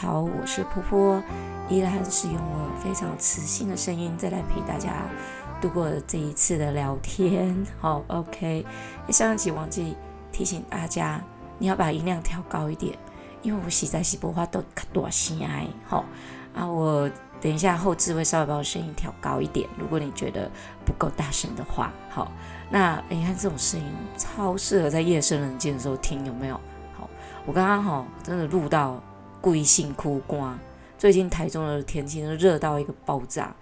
好，我是婆婆，依然是用我非常磁性的声音再来陪大家度过这一次的聊天。好，OK。上一集忘记提醒大家，你要把音量调高一点，因为我实在是播话都多心哀。好啊，我等一下后置会稍微把我声音调高一点，如果你觉得不够大声的话，好，那你看这种声音超适合在夜深人静的时候听，有没有？好，我刚刚好真的录到。贵性苦瓜，最近台中的天气都热到一个爆炸，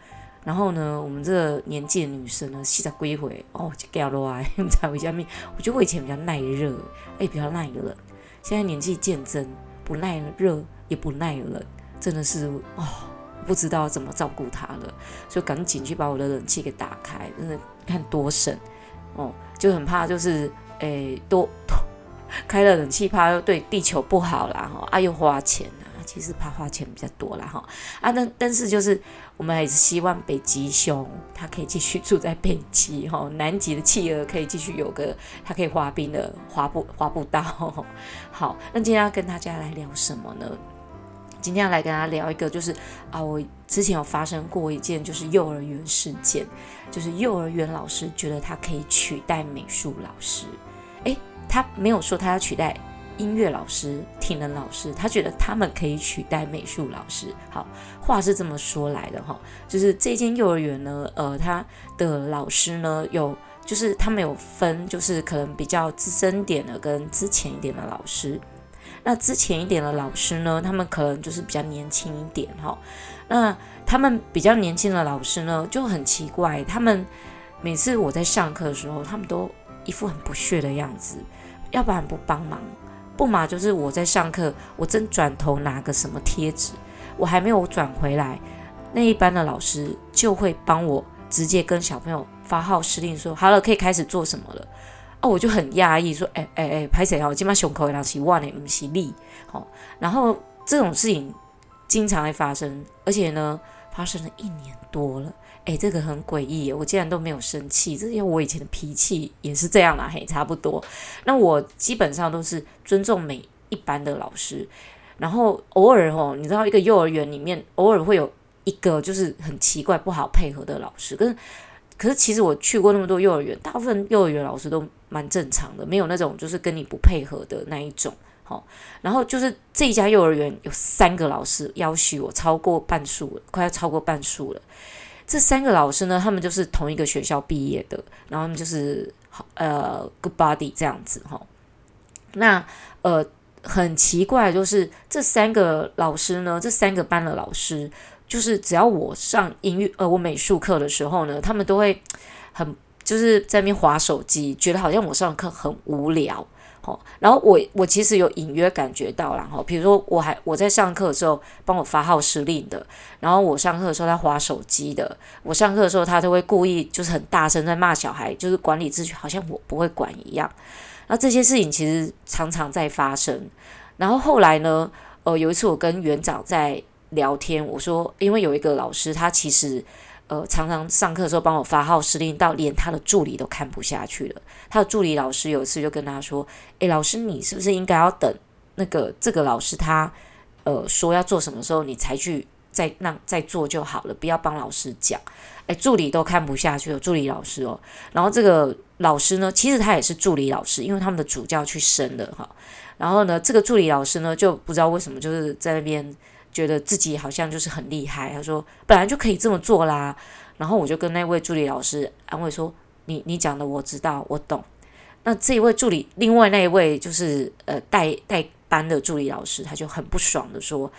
然后呢，我们这个年纪的女生呢，洗澡归回哦就掉落来，才回家面。我觉得我以前比较耐热，哎，比较耐冷，现在年纪渐增，不耐热也不耐冷，真的是哦，不知道怎么照顾她了，就赶紧去把我的冷气给打开，真的看多省哦，就很怕就是哎。多开了冷气，怕又对地球不好啦，哈啊又花钱啊，其实怕花钱比较多啦，哈啊，但但是就是我们还是希望北极熊它可以继续住在北极，哈，南极的企鹅可以继续有个它可以滑冰的滑步滑步道。好，那今天要跟大家来聊什么呢？今天要来跟大家聊一个，就是啊，我之前有发生过一件就是幼儿园事件，就是幼儿园老师觉得他可以取代美术老师，诶。他没有说他要取代音乐老师、体能老师，他觉得他们可以取代美术老师。好，话是这么说来的哈，就是这间幼儿园呢，呃，他的老师呢有，就是他们有分，就是可能比较资深点的跟之前一点的老师。那之前一点的老师呢，他们可能就是比较年轻一点哈。那他们比较年轻的老师呢，就很奇怪，他们每次我在上课的时候，他们都一副很不屑的样子。要不然不帮忙，不嘛就是我在上课，我正转头拿个什么贴纸，我还没有转回来，那一班的老师就会帮我直接跟小朋友发号施令说，好了，可以开始做什么了。哦，我就很讶异，说，哎哎哎，拍谁啊？我今晚胸口有两起万呢，不是力。好，然后这种事情经常会发生，而且呢，发生了一年多了。哎，这个很诡异，我竟然都没有生气，这些我以前的脾气也是这样啦，嘿，差不多。那我基本上都是尊重每一班的老师，然后偶尔哦，你知道一个幼儿园里面偶尔会有一个就是很奇怪不好配合的老师，可是可是其实我去过那么多幼儿园，大部分幼儿园老师都蛮正常的，没有那种就是跟你不配合的那一种。好，然后就是这一家幼儿园有三个老师要求我超过半数了，快要超过半数了。这三个老师呢，他们就是同一个学校毕业的，然后他们就是呃 good buddy 这样子哈。那呃很奇怪，就是这三个老师呢，这三个班的老师，就是只要我上音乐呃我美术课的时候呢，他们都会很就是在那边划手机，觉得好像我上课很无聊。然后我我其实有隐约感觉到，然后比如说我还我在上课的时候帮我发号施令的，然后我上课的时候他划手机的，我上课的时候他都会故意就是很大声在骂小孩，就是管理秩序，好像我不会管一样。那这些事情其实常常在发生。然后后来呢，呃，有一次我跟园长在聊天，我说因为有一个老师他其实。呃，常常上课的时候帮我发号施令，到连他的助理都看不下去了。他的助理老师有一次就跟他说：“诶，老师，你是不是应该要等那个这个老师他呃说要做什么时候，你才去再让再做就好了，不要帮老师讲。”诶，助理都看不下去了，助理老师哦。然后这个老师呢，其实他也是助理老师，因为他们的主教去升了哈。然后呢，这个助理老师呢，就不知道为什么就是在那边。觉得自己好像就是很厉害，他说本来就可以这么做啦。然后我就跟那位助理老师安慰说：“你你讲的我知道，我懂。”那这一位助理，另外那一位就是呃带带班的助理老师，他就很不爽的说：“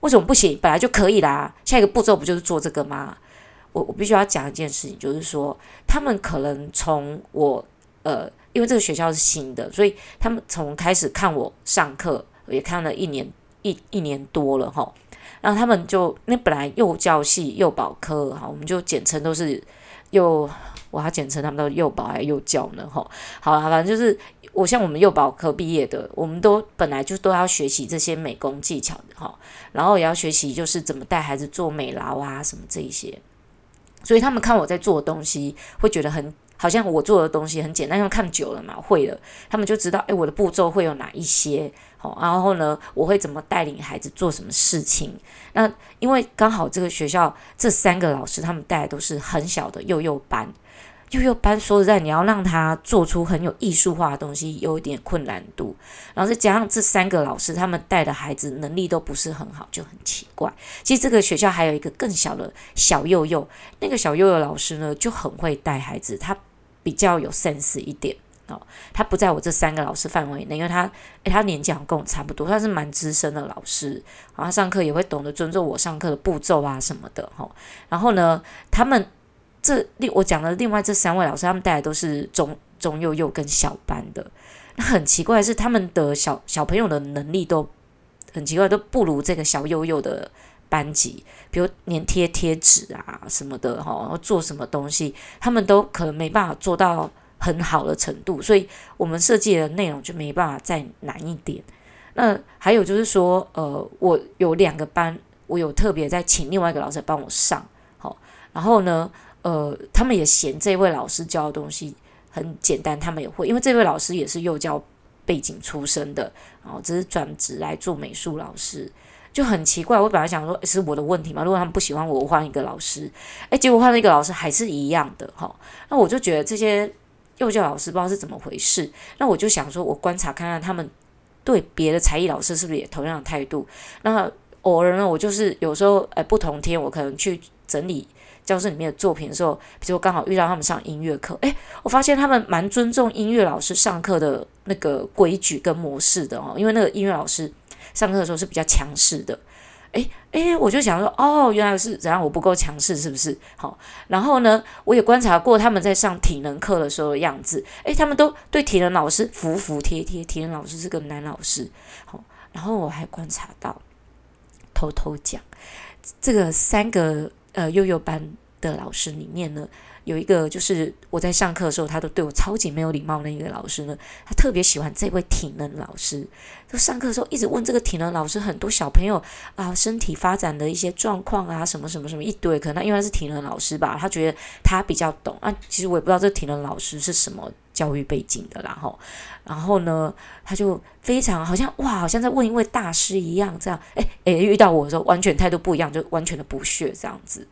为什么不行？本来就可以啦。下一个步骤不就是做这个吗？”我我必须要讲一件事情，就是说他们可能从我呃，因为这个学校是新的，所以他们从开始看我上课也看了一年。一一年多了哈，然后他们就那本来幼教系幼保科哈，我们就简称都是幼，我还简称他们都幼保还幼教呢哈。好了，反正就是我像我们幼保科毕业的，我们都本来就都要学习这些美工技巧的哈，然后也要学习就是怎么带孩子做美劳啊什么这一些，所以他们看我在做的东西会觉得很好像我做的东西很简单，因为看久了嘛，会了，他们就知道，哎，我的步骤会有哪一些，好，然后呢，我会怎么带领孩子做什么事情。那因为刚好这个学校这三个老师他们带的都是很小的幼幼班。幼幼班说实在，你要让他做出很有艺术化的东西，有一点困难度。然后再加上这三个老师，他们带的孩子能力都不是很好，就很奇怪。其实这个学校还有一个更小的小幼幼，那个小幼幼老师呢就很会带孩子，他比较有 sense 一点哦。他不在我这三个老师范围内，因为他诶，他年纪好像跟我差不多，他是蛮资深的老师，然后上课也会懂得尊重我上课的步骤啊什么的哈。然后呢，他们。这另我讲的另外这三位老师，他们带来都是中中幼幼跟小班的。那很奇怪是，他们的小小朋友的能力都很奇怪，都不如这个小幼幼的班级。比如粘贴贴纸啊什么的，哈，然后做什么东西，他们都可能没办法做到很好的程度。所以我们设计的内容就没办法再难一点。那还有就是说，呃，我有两个班，我有特别在请另外一个老师帮我上，好，然后呢。呃，他们也嫌这位老师教的东西很简单，他们也会，因为这位老师也是幼教背景出身的，然后只是转职来做美术老师，就很奇怪。我本来想说，是我的问题嘛？如果他们不喜欢我，我换一个老师，诶，结果换了一个老师还是一样的哈。那我就觉得这些幼教老师不知道是怎么回事。那我就想说，我观察看看他们对别的才艺老师是不是也同样的态度。那偶尔呢，我就是有时候，诶，不同天我可能去整理。教室里面的作品的时候，比如刚好遇到他们上音乐课，诶，我发现他们蛮尊重音乐老师上课的那个规矩跟模式的哦，因为那个音乐老师上课的时候是比较强势的，诶诶，我就想说，哦，原来是怎样，我不够强势是不是？好，然后呢，我也观察过他们在上体能课的时候的样子，诶，他们都对体能老师服服帖帖，体能老师是个男老师，好，然后我还观察到，偷偷讲，这个三个。呃，幼幼班的老师里面呢，有一个就是我在上课的时候，他都对我超级没有礼貌的一个老师呢，他特别喜欢这位体能老师。就上课的时候一直问这个体能老师很多小朋友啊身体发展的一些状况啊，什么什么什么一堆。可能因为他是体能老师吧，他觉得他比较懂啊。其实我也不知道这体能老师是什么教育背景的然后。然后呢，他就非常好像哇，好像在问一位大师一样，这样，诶诶，遇到我的时候完全态度不一样，就完全的不屑这样子。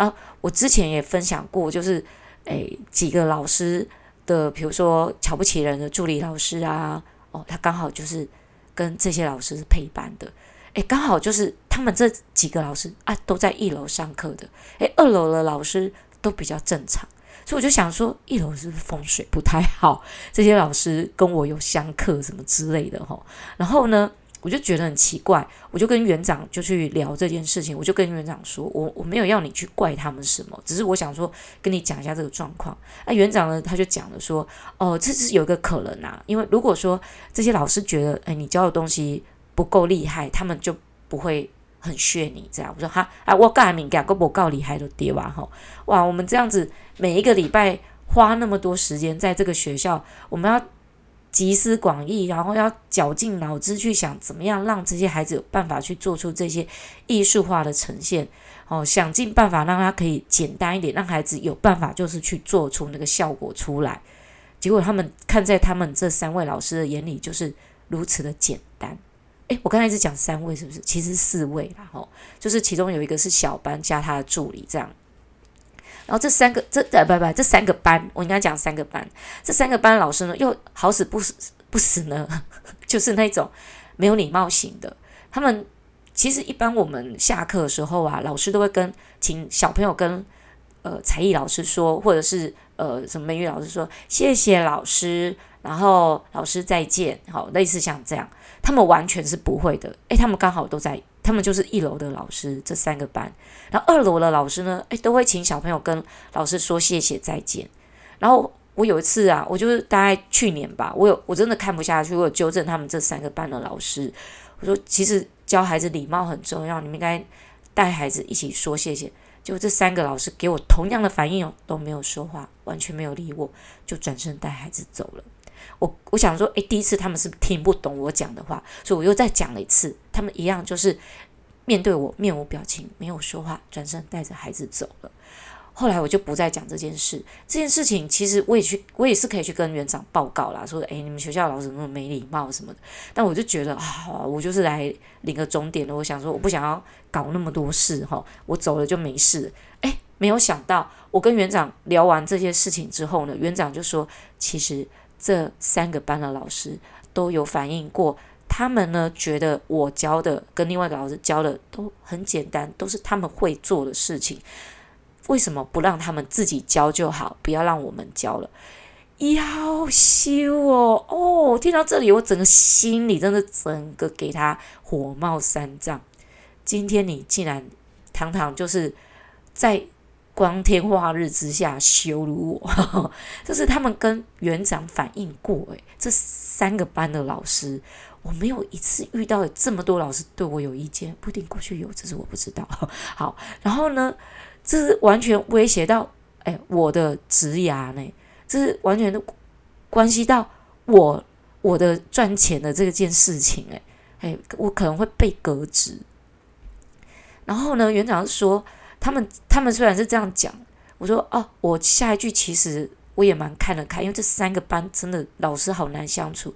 啊我之前也分享过，就是诶几个老师的，比如说瞧不起人的助理老师啊，哦，他刚好就是跟这些老师是配班的，诶，刚好就是他们这几个老师啊都在一楼上课的，诶，二楼的老师都比较正常。所以我就想说，一楼是不是风水不太好？这些老师跟我有相克什么之类的哈。然后呢，我就觉得很奇怪，我就跟园长就去聊这件事情。我就跟园长说，我我没有要你去怪他们什么，只是我想说跟你讲一下这个状况。那园长呢，他就讲了说，哦，这是有一个可能啊，因为如果说这些老师觉得，哎，你教的东西不够厉害，他们就不会。很炫你这样，我说哈啊，我告敏感，我不够厉害的爹吧哈，哇，我们这样子每一个礼拜花那么多时间在这个学校，我们要集思广益，然后要绞尽脑汁去想怎么样让这些孩子有办法去做出这些艺术化的呈现，哦，想尽办法让他可以简单一点，让孩子有办法就是去做出那个效果出来。结果他们看在他们这三位老师的眼里，就是如此的简单。诶，我刚才一直讲三位是不是？其实四位啦，吼，就是其中有一个是小班加他的助理这样。然后这三个，这呃不不，这三个班，我应该讲三个班。这三个班老师呢，又好死不死不死呢，就是那种没有礼貌型的。他们其实一般我们下课的时候啊，老师都会跟请小朋友跟呃才艺老师说，或者是呃什么美语老师说谢谢老师，然后老师再见，好，类似像这样。他们完全是不会的，诶，他们刚好都在，他们就是一楼的老师，这三个班，然后二楼的老师呢，诶，都会请小朋友跟老师说谢谢再见。然后我有一次啊，我就是大概去年吧，我有我真的看不下去，我纠正他们这三个班的老师，我说其实教孩子礼貌很重要，你们应该带孩子一起说谢谢。就这三个老师给我同样的反应哦，都没有说话，完全没有理我，就转身带孩子走了。我我想说，诶，第一次他们是听不懂我讲的话，所以我又再讲了一次。他们一样就是面对我面无表情，没有说话，转身带着孩子走了。后来我就不再讲这件事。这件事情其实我也去，我也是可以去跟园长报告啦，说，诶，你们学校老师那么没礼貌什么的。但我就觉得啊，我就是来领个钟点的。我想说，我不想要搞那么多事哈，我走了就没事。诶，没有想到，我跟园长聊完这些事情之后呢，园长就说，其实这三个班的老师都有反映过。他们呢，觉得我教的跟另外一个老师教的都很简单，都是他们会做的事情。为什么不让他们自己教就好？不要让我们教了？夭寿哦哦！听到这里，我整个心里真的整个给他火冒三丈。今天你竟然堂堂就是在光天化日之下羞辱我，这是他们跟园长反映过。诶，这三个班的老师。我没有一次遇到这么多老师对我有意见，不一定过去有，这是我不知道。好，然后呢，这是完全威胁到哎我的职涯呢，这是完全的关系到我我的赚钱的这件事情哎哎，我可能会被革职。然后呢，园长说他们他们虽然是这样讲，我说哦，我下一句其实我也蛮看得开，因为这三个班真的老师好难相处。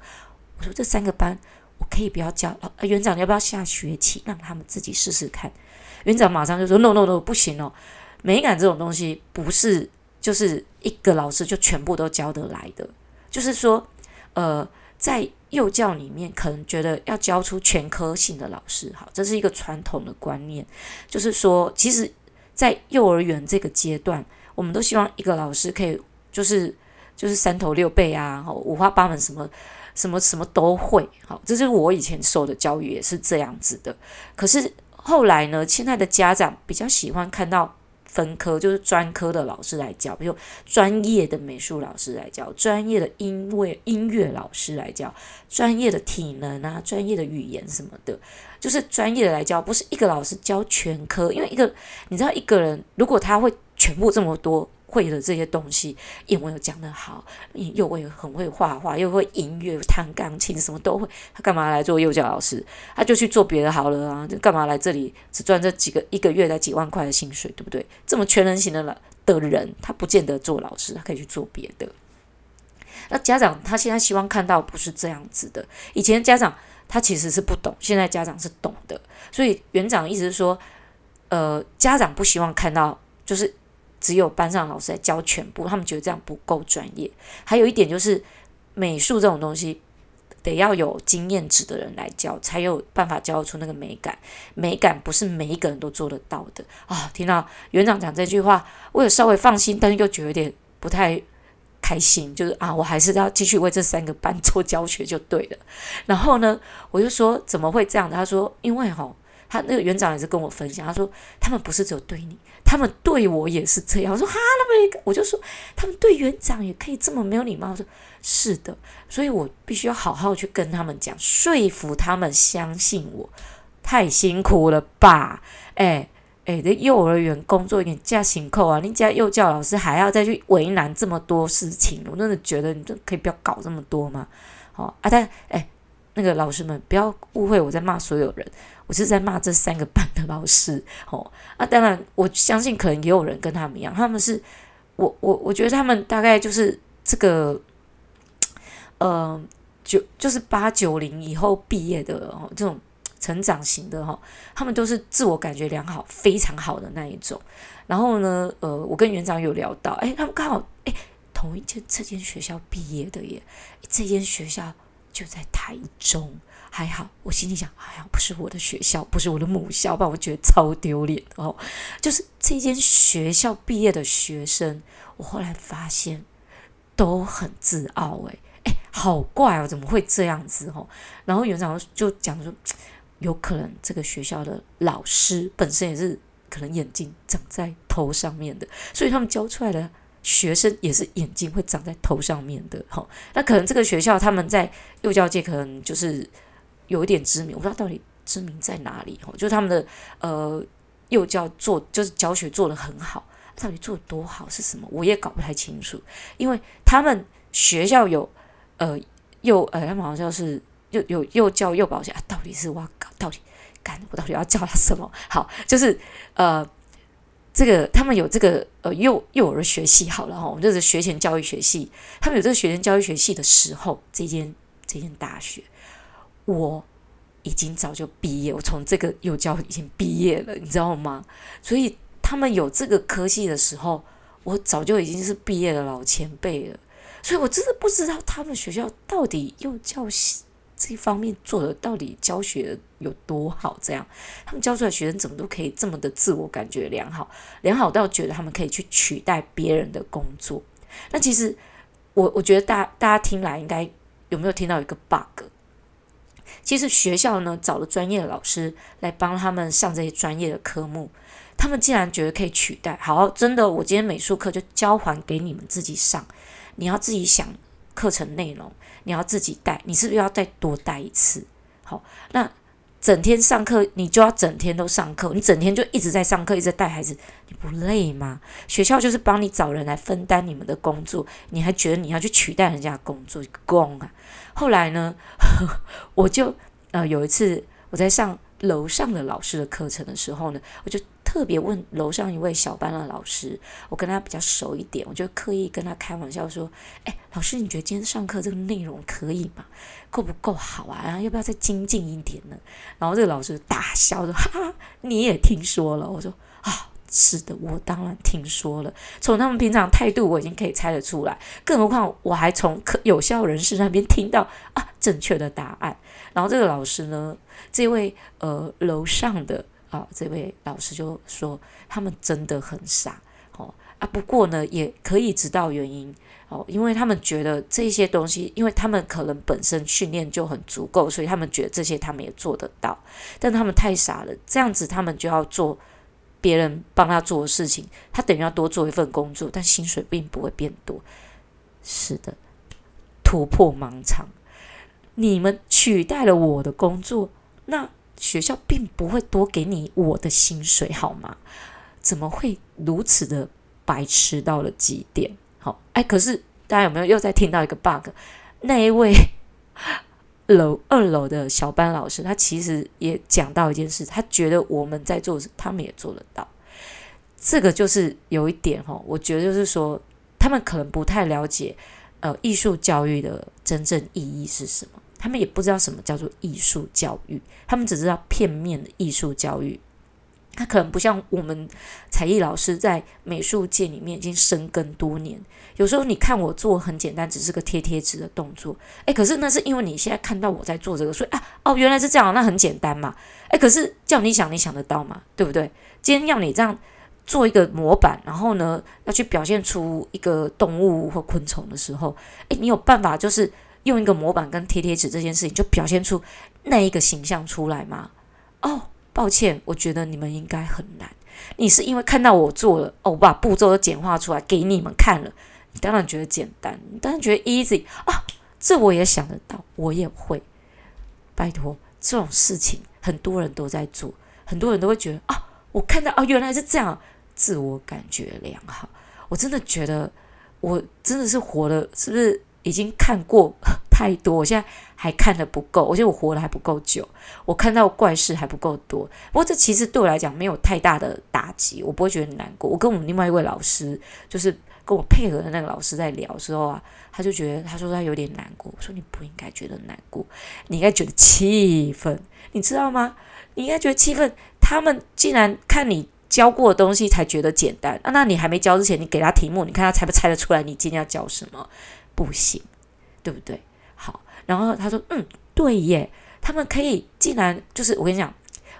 我说这三个班。我可以不要教，啊，园长，你要不要下学期让他们自己试试看？园长马上就说：“No No No，不行哦，美感这种东西不是就是一个老师就全部都教得来的。就是说，呃，在幼教里面，可能觉得要教出全科性的老师，好，这是一个传统的观念。就是说，其实，在幼儿园这个阶段，我们都希望一个老师可以就是就是三头六臂啊，五花八门什么。”什么什么都会，好，这是我以前受的教育也是这样子的。可是后来呢，现在的家长比较喜欢看到分科，就是专科的老师来教，比如专业的美术老师来教，专业的音乐音乐老师来教，专业的体能啊，专业的语言什么的，就是专业的来教，不是一个老师教全科。因为一个你知道，一个人如果他会全部这么多。会的这些东西，英文又讲得好，又会很会画画，又会音乐，弹钢琴，什么都会。他干嘛来做幼教老师？他就去做别的好了啊！干嘛来这里只赚这几个一个月才几万块的薪水，对不对？这么全能型的了的人，他不见得做老师，他可以去做别的。那家长他现在希望看到不是这样子的。以前家长他其实是不懂，现在家长是懂的。所以园长意思是说，呃，家长不希望看到就是。只有班上老师来教全部，他们觉得这样不够专业。还有一点就是，美术这种东西得要有经验值的人来教，才有办法教出那个美感。美感不是每一个人都做得到的啊！听到园长讲这句话，我有稍微放心，但是又觉得有点不太开心。就是啊，我还是要继续为这三个班做教学就对了。然后呢，我就说怎么会这样？他说因为哈。他那个园长也是跟我分享，他说他们不是只有对你，他们对我也是这样。我说哈，那么一个我就说他们对园长也可以这么没有礼貌。我说是的，所以我必须要好好去跟他们讲，说服他们相信我。太辛苦了吧？哎哎，这幼儿园工作有点加辛苦啊！你家幼教老师还要再去为难这么多事情，我真的觉得你这可以不要搞这么多吗？好啊，但哎，那个老师们不要误会我在骂所有人。我是在骂这三个班的老师，哦，啊，当然，我相信可能也有人跟他们一样，他们是，我我我觉得他们大概就是这个，呃，九就是八九零以后毕业的哦，这种成长型的哈，他们都是自我感觉良好、非常好的那一种。然后呢，呃，我跟园长有聊到，哎，他们刚好哎，同一间这间学校毕业的耶，这间学校就在台中。还好，我心里想，哎呀，不是我的学校，不是我的母校，不然我觉得超丢脸哦。就是这间学校毕业的学生，我后来发现都很自傲，诶，诶，好怪哦，怎么会这样子哦？然后园长就讲说，有可能这个学校的老师本身也是可能眼睛长在头上面的，所以他们教出来的学生也是眼睛会长在头上面的。哈，那可能这个学校他们在幼教界可能就是。有一点知名，我不知道到底知名在哪里哦。就是他们的呃幼教做，就是教学做得很好，到底做得多好是什么，我也搞不太清楚。因为他们学校有呃幼呃，他们好像是幼有幼教幼保险啊，到底是哇搞到底干我到底要叫他什么？好，就是呃这个他们有这个呃幼幼儿学系好了哈，我们就是学前教育学系，他们有这个学前教育学系的时候，这间这间大学，我已经早就毕业，我从这个幼教已经毕业了，你知道吗？所以他们有这个科系的时候，我早就已经是毕业的老前辈了。所以，我真的不知道他们学校到底幼教这方面做的到底教学有多好。这样，他们教出来学生怎么都可以这么的自我感觉良好，良好到觉得他们可以去取代别人的工作。那其实，我我觉得大大家听来应该有没有听到一个 bug？其实学校呢找了专业的老师来帮他们上这些专业的科目，他们竟然觉得可以取代。好，真的，我今天美术课就交还给你们自己上。你要自己想课程内容，你要自己带，你是不是要再多带一次？好，那整天上课，你就要整天都上课，你整天就一直在上课，一直带孩子，你不累吗？学校就是帮你找人来分担你们的工作，你还觉得你要去取代人家工作，工啊！后来呢，我就呃有一次我在上楼上的老师的课程的时候呢，我就。特别问楼上一位小班的老师，我跟他比较熟一点，我就刻意跟他开玩笑说：“哎，老师，你觉得今天上课这个内容可以吗？够不够好啊？然后要不要再精进一点呢？”然后这个老师大笑说：“哈哈，你也听说了？”我说：“啊，是的，我当然听说了。从他们平常态度，我已经可以猜得出来，更何况我还从可有效人士那边听到啊正确的答案。然后这个老师呢，这位呃楼上的。”啊，这位老师就说他们真的很傻哦啊，不过呢也可以知道原因哦，因为他们觉得这些东西，因为他们可能本身训练就很足够，所以他们觉得这些他们也做得到，但他们太傻了，这样子他们就要做别人帮他做的事情，他等于要多做一份工作，但薪水并不会变多。是的，突破盲肠，你们取代了我的工作，那。学校并不会多给你我的薪水，好吗？怎么会如此的白痴到了极点？好，哎，可是大家有没有又在听到一个 bug？那一位楼二楼的小班老师，他其实也讲到一件事，他觉得我们在做，他们也做得到。这个就是有一点哈，我觉得就是说，他们可能不太了解呃艺术教育的真正意义是什么。他们也不知道什么叫做艺术教育，他们只知道片面的艺术教育。他可能不像我们才艺老师在美术界里面已经深耕多年。有时候你看我做很简单，只是个贴贴纸的动作，诶，可是那是因为你现在看到我在做这个，所以啊，哦，原来是这样，那很简单嘛。诶，可是叫你想，你想得到吗？对不对？今天要你这样做一个模板，然后呢，要去表现出一个动物或昆虫的时候，诶，你有办法就是。用一个模板跟贴贴纸这件事情，就表现出那一个形象出来吗？哦，抱歉，我觉得你们应该很难。你是因为看到我做了，哦，我把步骤都简化出来给你们看了，你当然觉得简单，你当然觉得 easy 啊。这我也想得到，我也会。拜托，这种事情很多人都在做，很多人都会觉得啊，我看到啊，原来是这样，自我感觉良好。我真的觉得，我真的是活了，是不是？已经看过太多，我现在还看得不够。我觉得我活得还不够久，我看到怪事还不够多。不过这其实对我来讲没有太大的打击，我不会觉得难过。我跟我们另外一位老师，就是跟我配合的那个老师在聊的时候啊，他就觉得他说他有点难过。我说你不应该觉得难过，你应该觉得气愤，你知道吗？你应该觉得气愤。他们竟然看你教过的东西才觉得简单啊，那你还没教之前，你给他题目，你看他猜不猜得出来你今天要教什么？不行，对不对？然后他说：“嗯，对耶，他们可以竟然就是我跟你讲，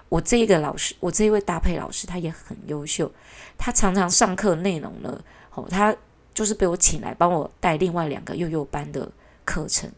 我这一个老师，我这一位搭配老师，他也很优秀。他常常上课内容呢，哦，他就是被我请来帮我带另外两个幼幼班的课程。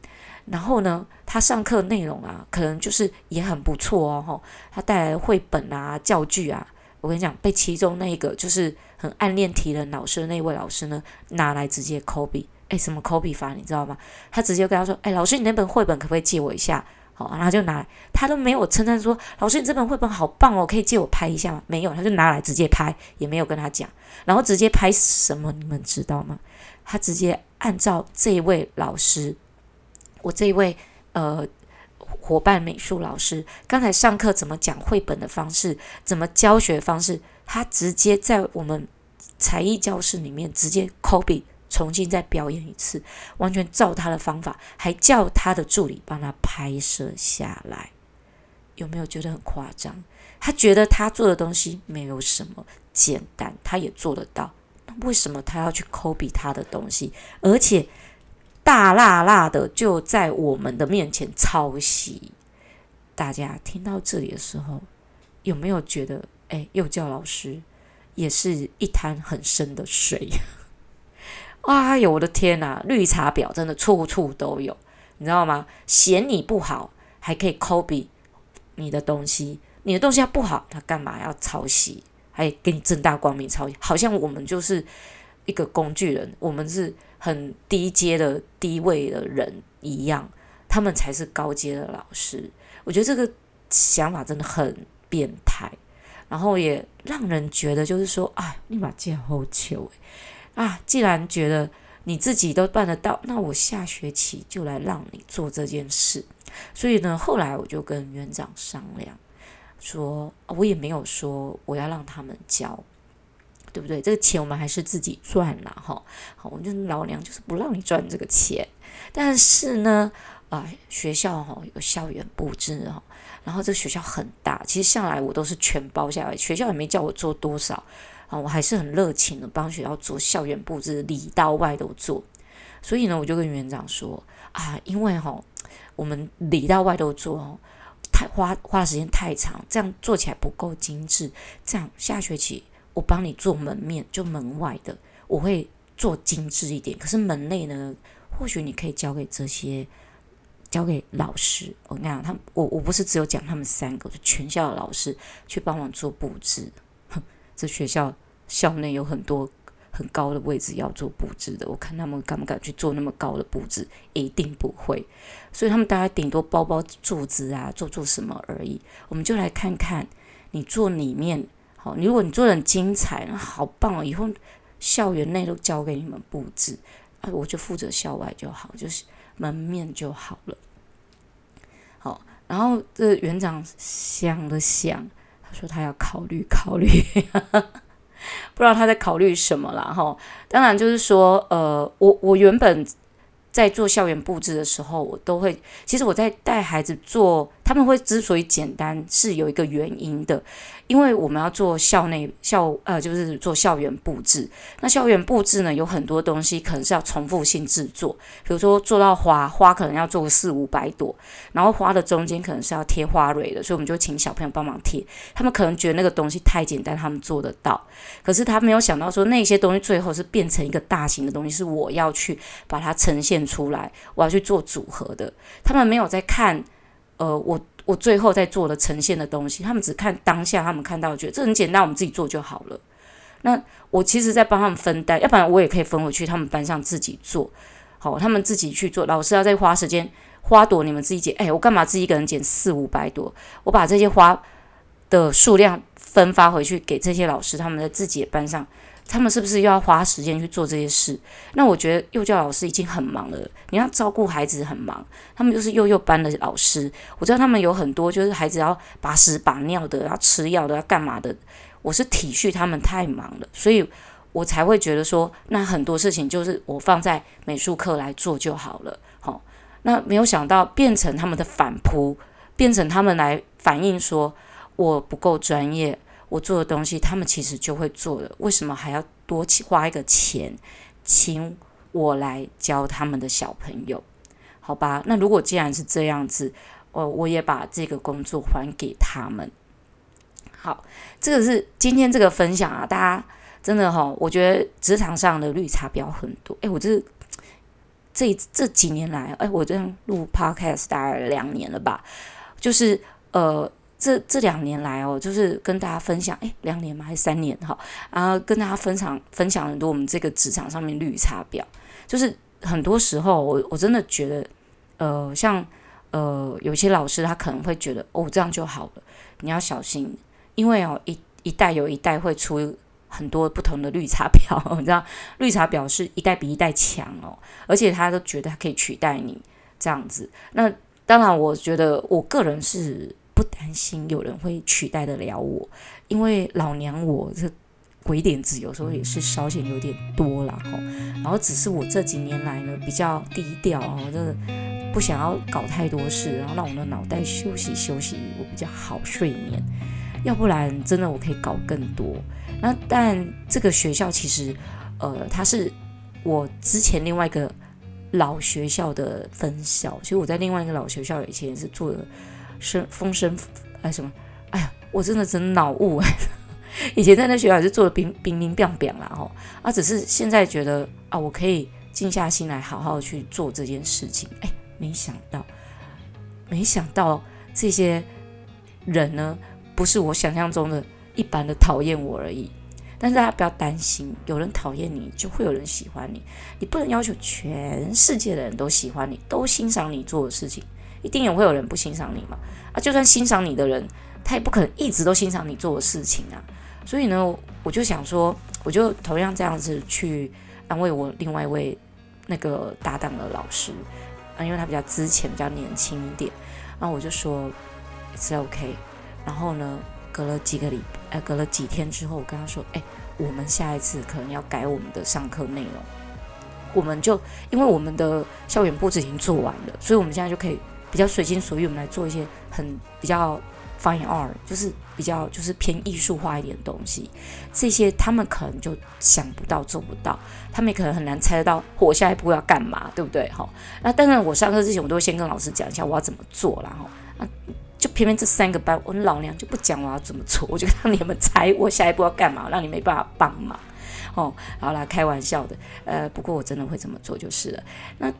然后呢，他上课内容啊，可能就是也很不错哦。吼，他带来绘本啊、教具啊，我跟你讲，被其中那个就是很暗恋题的老师的那位老师呢，拿来直接 copy。”哎，什么 copy 法，你知道吗？他直接跟他说：“哎，老师，你那本绘本可不可以借我一下？”好，然后就拿来，他都没有称赞说：“老师，你这本绘本好棒哦，可以借我拍一下吗？”没有，他就拿来直接拍，也没有跟他讲。然后直接拍什么，你们知道吗？他直接按照这一位老师，我这一位呃伙伴美术老师刚才上课怎么讲绘本的方式，怎么教学方式，他直接在我们才艺教室里面直接 copy 重新再表演一次，完全照他的方法，还叫他的助理帮他拍摄下来。有没有觉得很夸张？他觉得他做的东西没有什么简单，他也做得到。那为什么他要去 copy 他的东西，而且大辣辣的就在我们的面前抄袭？大家听到这里的时候，有没有觉得，哎，幼教老师也是一滩很深的水？哎呦，我的天哪！绿茶婊真的处处都有，你知道吗？嫌你不好，还可以 copy。你的东西，你的东西要不好，他干嘛要抄袭？还给你正大光明抄袭，好像我们就是一个工具人，我们是很低阶的低位的人一样，他们才是高阶的老师。我觉得这个想法真的很变态，然后也让人觉得就是说，哎，立马见后求啊！既然觉得你自己都办得到，那我下学期就来让你做这件事。所以呢，后来我就跟园长商量，说我也没有说我要让他们教，对不对？这个钱我们还是自己赚了哈。好，我就老娘就是不让你赚这个钱。但是呢，啊、学校哈有校园布置哈，然后这学校很大，其实向来我都是全包下来，学校也没叫我做多少啊，我还是很热情的帮学校做校园布置，里到外都做。所以呢，我就跟园长说啊，因为哈。我们里到外都做哦，太花花的时间太长，这样做起来不够精致。这样下学期我帮你做门面，就门外的我会做精致一点。可是门内呢，或许你可以交给这些，交给老师。我跟你讲，他我我不是只有讲他们三个，就全校的老师去帮忙做布置。这学校校内有很多。很高的位置要做布置的，我看他们敢不敢去做那么高的布置，一定不会。所以他们大概顶多包包柱子啊，做做什么而已。我们就来看看你做里面好，如果你做的很精彩，好棒哦！以后校园内都交给你们布置啊，我就负责校外就好，就是门面就好了。好，然后这园长想了想，他说他要考虑考虑。不知道他在考虑什么啦，哈，当然就是说，呃，我我原本在做校园布置的时候，我都会，其实我在带孩子做，他们会之所以简单，是有一个原因的。因为我们要做校内校呃，就是做校园布置。那校园布置呢，有很多东西可能是要重复性制作，比如说做到花，花可能要做四五百朵，然后花的中间可能是要贴花蕊的，所以我们就请小朋友帮忙贴。他们可能觉得那个东西太简单，他们做得到，可是他没有想到说那些东西最后是变成一个大型的东西，是我要去把它呈现出来，我要去做组合的。他们没有在看，呃，我。我最后在做的呈现的东西，他们只看当下，他们看到觉得这很简单，我们自己做就好了。那我其实在帮他们分担，要不然我也可以分回去他们班上自己做。好，他们自己去做，老师要再花时间，花朵你们自己剪。哎，我干嘛自己一个人剪四五百朵？我把这些花的数量分发回去给这些老师，他们在自己的班上。他们是不是又要花时间去做这些事？那我觉得幼教老师已经很忙了，你要照顾孩子很忙。他们就是幼幼班的老师，我知道他们有很多就是孩子要把屎把尿的，要吃药的，要干嘛的。我是体恤他们太忙了，所以我才会觉得说，那很多事情就是我放在美术课来做就好了。好，那没有想到变成他们的反扑，变成他们来反映说我不够专业。我做的东西，他们其实就会做的，为什么还要多花一个钱，请我来教他们的小朋友？好吧，那如果既然是这样子，我我也把这个工作还给他们。好，这个是今天这个分享啊，大家真的哈、我觉得职场上的绿茶婊很多。诶，我这这这几年来，诶，我这样录 podcast 大概两年了吧，就是呃。这这两年来哦，就是跟大家分享，诶，两年吗？还是三年？哈，然后跟大家分享分享很多我们这个职场上面绿茶婊，就是很多时候我我真的觉得，呃，像呃有些老师他可能会觉得哦这样就好了，你要小心，因为哦一一代有一代会出很多不同的绿茶婊，你知道绿茶婊是一代比一代强哦，而且他都觉得他可以取代你这样子。那当然，我觉得我个人是。心有人会取代得了我，因为老娘我这鬼点子有时候也是稍显有点多了哈。然后只是我这几年来呢比较低调啊，我真的不想要搞太多事，然后让我的脑袋休息休息，我比较好睡眠。要不然真的我可以搞更多。那但这个学校其实，呃，它是我之前另外一个老学校的分校。其实我在另外一个老学校以前也是做的生风声哎什么，哎呀，我真的真脑雾哎。以前在那学校是做的冰冰冰冰冰啦吼，啊，只是现在觉得啊，我可以静下心来好好去做这件事情。哎，没想到，没想到这些人呢。不是我想象中的一般的讨厌我而已，但是大家不要担心，有人讨厌你，就会有人喜欢你。你不能要求全世界的人都喜欢你，都欣赏你做的事情，一定也会有人不欣赏你嘛。啊，就算欣赏你的人，他也不可能一直都欣赏你做的事情啊。所以呢，我就想说，我就同样这样子去安慰我另外一位那个搭档的老师啊，因为他比较之前，比较年轻一点，然后我就说，It's OK。然后呢，隔了几个礼，呃，隔了几天之后，我跟他说：“哎，我们下一次可能要改我们的上课内容。我们就因为我们的校园布置已经做完了，所以我们现在就可以比较随心所欲，我们来做一些很比较 fine art，就是比较就是偏艺术化一点的东西。这些他们可能就想不到，做不到，他们也可能很难猜得到我下一步要干嘛，对不对？哈，那当然，我上课之前我都会先跟老师讲一下我要怎么做，然后啊。”就偏偏这三个班，我老娘就不讲我要怎么做，我就让你们猜我下一步要干嘛，让你没办法帮忙。哦，好啦，开玩笑的，呃，不过我真的会这么做就是了。那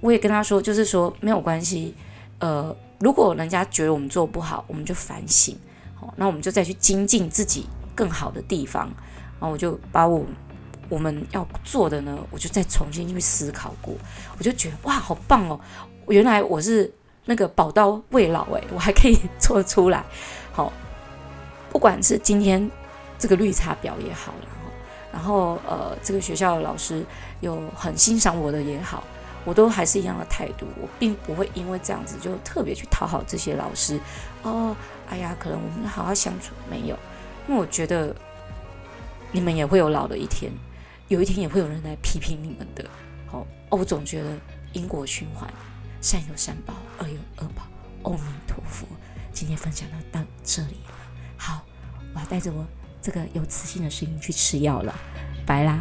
我也跟他说，就是说没有关系，呃，如果人家觉得我们做不好，我们就反省，哦，那我们就再去精进自己更好的地方。然后我就把我我们要做的呢，我就再重新去思考过，我就觉得哇，好棒哦，原来我是。那个宝刀未老诶，我还可以做出来。好，不管是今天这个绿茶婊也好，然后然后呃，这个学校的老师有很欣赏我的也好，我都还是一样的态度。我并不会因为这样子就特别去讨好这些老师。哦，哎呀，可能我们好好相处没有，因为我觉得你们也会有老的一天，有一天也会有人来批评你们的。好，哦，我总觉得因果循环。善有善报，恶有恶报。阿弥陀佛，今天分享到到这里了。好，我要带着我这个有磁性的声音去吃药了，拜啦。